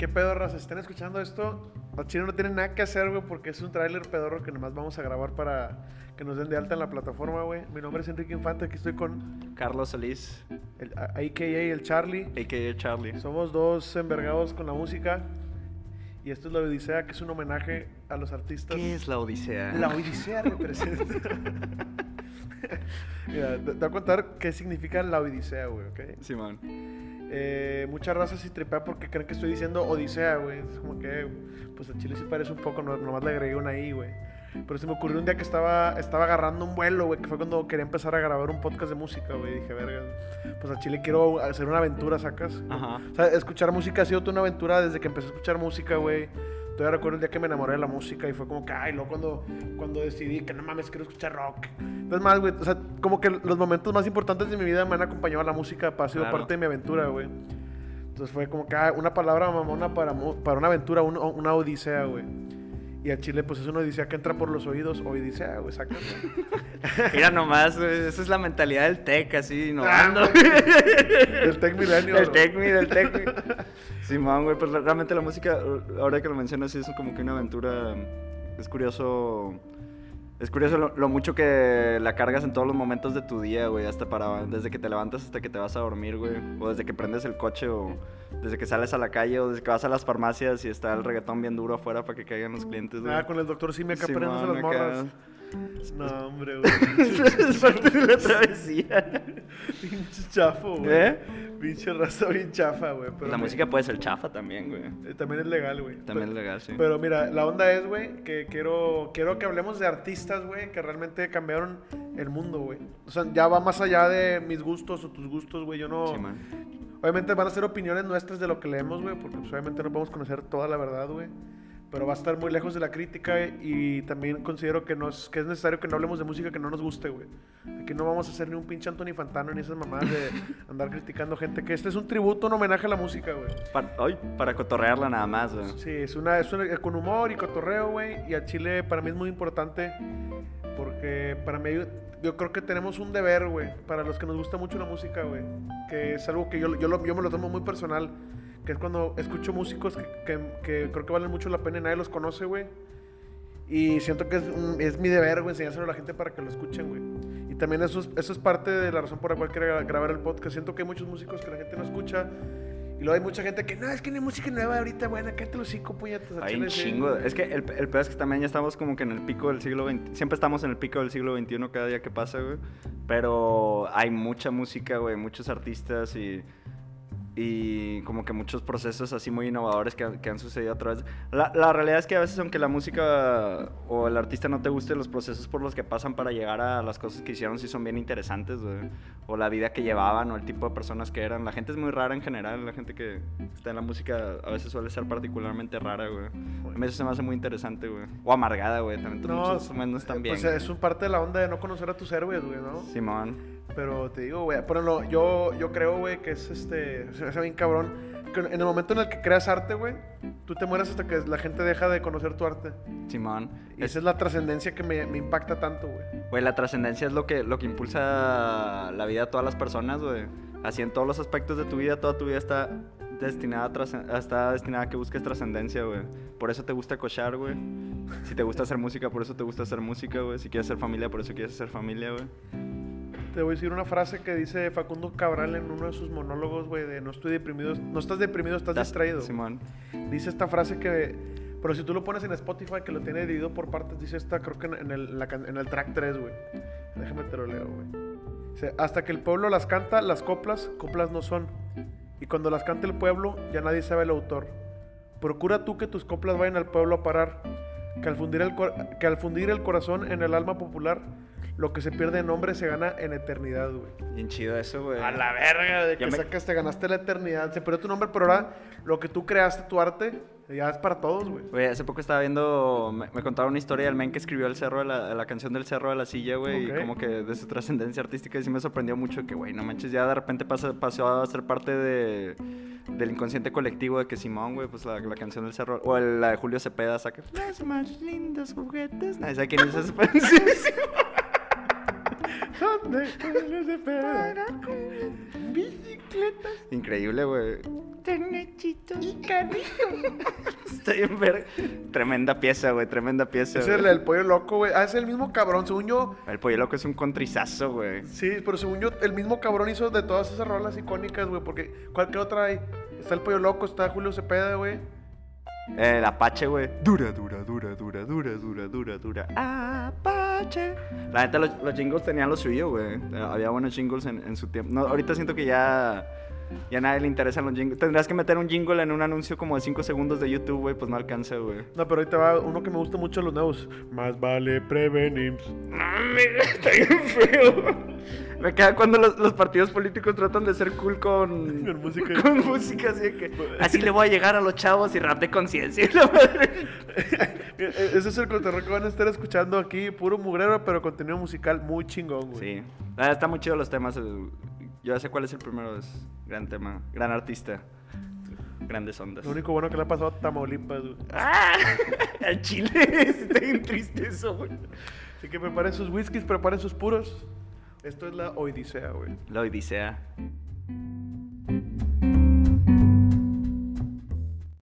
¿Qué pedo, raza? Si están escuchando esto, los chinos no tienen nada que hacer, güey, porque es un tráiler pedorro que nomás vamos a grabar para que nos den de alta en la plataforma, güey. Mi nombre es Enrique Infante, aquí estoy con Carlos Solís, el AKA el Charlie. a.k.a. Charlie. Somos dos envergados con la música. Y esto es La Odisea, que es un homenaje a los artistas. ¿Qué es la Odisea? La Odisea representa. Mira, te, te voy a contar qué significa la Odisea, güey, ¿ok? Simón. Eh, muchas razas y tripea porque creen que estoy diciendo Odisea, güey. Es como que, pues el chile sí parece un poco, no- nomás le agregué una ahí, güey. Pero se me ocurrió un día que estaba, estaba agarrando un vuelo, güey, que fue cuando quería empezar a grabar un podcast de música, güey. Dije, verga, pues al chile quiero hacer una aventura, ¿sacas? Ajá. O sea, escuchar música ha sido toda una aventura desde que empecé a escuchar música, güey. Todavía recuerdo el día que me enamoré de la música y fue como que, ay, luego cuando, cuando decidí que no mames, quiero escuchar rock. Entonces, más, güey, o sea, como que los momentos más importantes de mi vida me han acompañado a la música, ha sido Claro. parte de mi aventura, güey. Entonces fue como que, ah, una palabra mamona para, para una aventura, un- una odisea, güey. Y a Chile, pues es una odisea que entra por los oídos, odisea, güey, saca. Mira nomás, güey, esa es la mentalidad del tech, así, Ah, innovando. El Tech Milenio. el tech, el tech. Simón, güey, pues realmente la música, ahora que lo mencionas, sí es como que una aventura. Es curioso. Es curioso lo, lo mucho que la cargas en todos los momentos de tu día, güey. Hasta para. Desde que te levantas hasta que te vas a dormir, güey. O desde que prendes el coche, o desde que sales a la calle, o desde que vas a las farmacias y está el reggaetón bien duro afuera para que caigan los clientes, güey. Ah, con el doctor Simi acá Simón, poniéndose las acá. No, hombre, güey. es parte de la travesía. Pinche chafo, güey. ¿Eh? Pinche raza bien chafa, güey. pero La música puede ser chafa también, güey. eh, también es legal, güey. También es legal, sí. Pero mira, la onda es, güey, que quiero, quiero que hablemos de artistas, güey, que realmente cambiaron el mundo, güey. O sea, ya va más allá de mis gustos o tus gustos, güey. Yo no... Sí, man. Obviamente van a ser opiniones nuestras de lo que leemos, güey, porque pues, obviamente no podemos conocer toda la verdad, güey. Pero va a estar muy lejos de la crítica y también considero que, nos, que es necesario que no hablemos de música que no nos guste, güey. Aquí no vamos a hacer ni un pinche Anthony Fantano ni esas mamadas de andar criticando gente. Que este es un tributo, un homenaje a la música, güey. Para, ay, para cotorrearla nada más, güey. Sí, es una, es una- con humor y cotorreo, güey. Y a Chile para mí es muy importante porque para mí yo creo que tenemos un deber, güey, para los que nos gusta mucho la música, güey. Que es algo que yo, yo, lo- yo me lo tomo muy personal. Que es cuando escucho músicos que, que- que creo que valen mucho la pena y nadie los conoce, güey. Y siento que es, es mi deber, güey, enseñárselo a la gente para que lo escuchen, güey. Y también eso es, eso es parte de la razón por la cual quiero gra- grabar el podcast. Siento que hay muchos músicos que la gente no escucha. Y luego hay mucha gente que, no, es que no hay música nueva ahorita, buena, cállate los cinco puñetas. Hay un sí". chingo. Es que el, el peor es que también ya estamos como que en el pico del siglo XX. Siempre estamos en el pico del siglo XXI cada día que pasa, güey. Pero hay mucha música, güey, muchos artistas y, y como que muchos procesos así muy innovadores que, que han sucedido a través. La, la realidad es que a veces, aunque la música o el artista no te guste, los procesos por los que pasan para llegar a las cosas que hicieron sí son bien interesantes, güey. O la vida que llevaban o el tipo de personas que eran. La gente es muy rara en general. La gente que está en la música a veces suele ser particularmente rara, güey. A mí eso se me hace muy interesante, güey. O amargada, güey. También No, muchos menos también. Pues es un parte de la onda de no conocer a tus héroes, güey, ¿no? Simón. Pero te digo, güey, por ejemplo, yo, yo creo, güey, que es este. Se me hace bien cabrón. Que en el momento en el que creas arte, güey, tú te mueres hasta que la gente deja de conocer tu arte. Simón. Y esa es la trascendencia que me, me impacta tanto, güey. Güey, la trascendencia es lo que, lo que impulsa la vida de todas las personas, güey. Así en todos los aspectos de tu vida, toda tu vida está destinada a, está destinada a que busques trascendencia, güey. Por eso te gusta cochar, güey. Si te gusta hacer música, por eso te gusta hacer música, güey. Si quieres ser familia, por eso quieres ser familia, güey. Te voy a decir una frase que dice Facundo Cabral en uno de sus monólogos, güey, de no estoy deprimido, no estás deprimido, estás Das- distraído. Simón. Dice esta frase que, pero si tú lo pones en Spotify, que lo tiene dividido por partes, dice esta, creo que en, en el, la en el track 3, güey. Déjame te lo leo, güey. Dice, hasta que el pueblo las canta, las coplas, coplas no son. Y cuando las canta el pueblo, ya nadie sabe el autor. Procura tú que tus coplas vayan al pueblo a parar, que al fundir el, que al fundir el corazón en el alma popular, lo que se pierde en nombre se gana en eternidad, güey. Bien chido eso, güey. A la verga, de que me- sacas, te ganaste la eternidad. Se perdió tu nombre, pero ahora lo que tú creaste, tu arte, ya es para todos, güey. Güey, hace poco estaba viendo, me, me contaron una historia del men que escribió el cerro de la, la canción del cerro de la silla, güey, y como que de su trascendencia artística y sí me sorprendió mucho que, güey, no manches, ya de repente pasa, pasó a ser parte de, del inconsciente colectivo de que Simón, güey, pues la, la canción del cerro, o el- la de Julio Cepeda saca los más lindos juguetes, nadie sabe quién es ese Sí. ¿Dónde se pega? Bicicletas. Increíble, güey. Nachito y Carrito. Estoy en ver. Tremenda pieza, güey, tremenda pieza. Ese es el, pollo loco, güey. Ah, es el mismo cabrón. Según yo, El pollo loco es un contrizazo, güey. sí, pero según yo, el mismo cabrón hizo de todas esas rolas icónicas, güey. Porque, ¿cuál qué otra hay? Está el pollo loco, está Julio Cepeda, güey. El Apache, güey. Dura, dura, dura, dura, dura, dura, dura, dura. Apache. La neta, los, los jingles tenían lo suyo, güey. Había buenos jingles en, en su tiempo. No, ahorita siento que ya. Ya a nadie le interesan los jingles. Tendrás que meter un jingle en un anuncio como de 5 segundos de YouTube, güey. Pues no alcanza, güey. No, pero ahorita va uno que me gusta mucho los nuevos. Más vale prevenir. Está bien feo. Me queda cuando los, los partidos políticos tratan de ser cool con, Con música. con música, así que así le voy a llegar a los chavos y rap de conciencia. y Ese es el cotorreo que van a estar escuchando aquí. Puro mugrero, pero contenido musical muy chingón, güey. Sí, verdad, está muy chido los temas. Yo ya sé cuál es el primero, es gran tema, gran artista, grandes ondas. Lo único bueno que le ha pasado a Tamaulipas, güey. ¡Ah! Al chile, está bien triste eso, güey. Así que preparen sus whiskies, preparen sus puros. Esto es la Odisea, güey. La Odisea.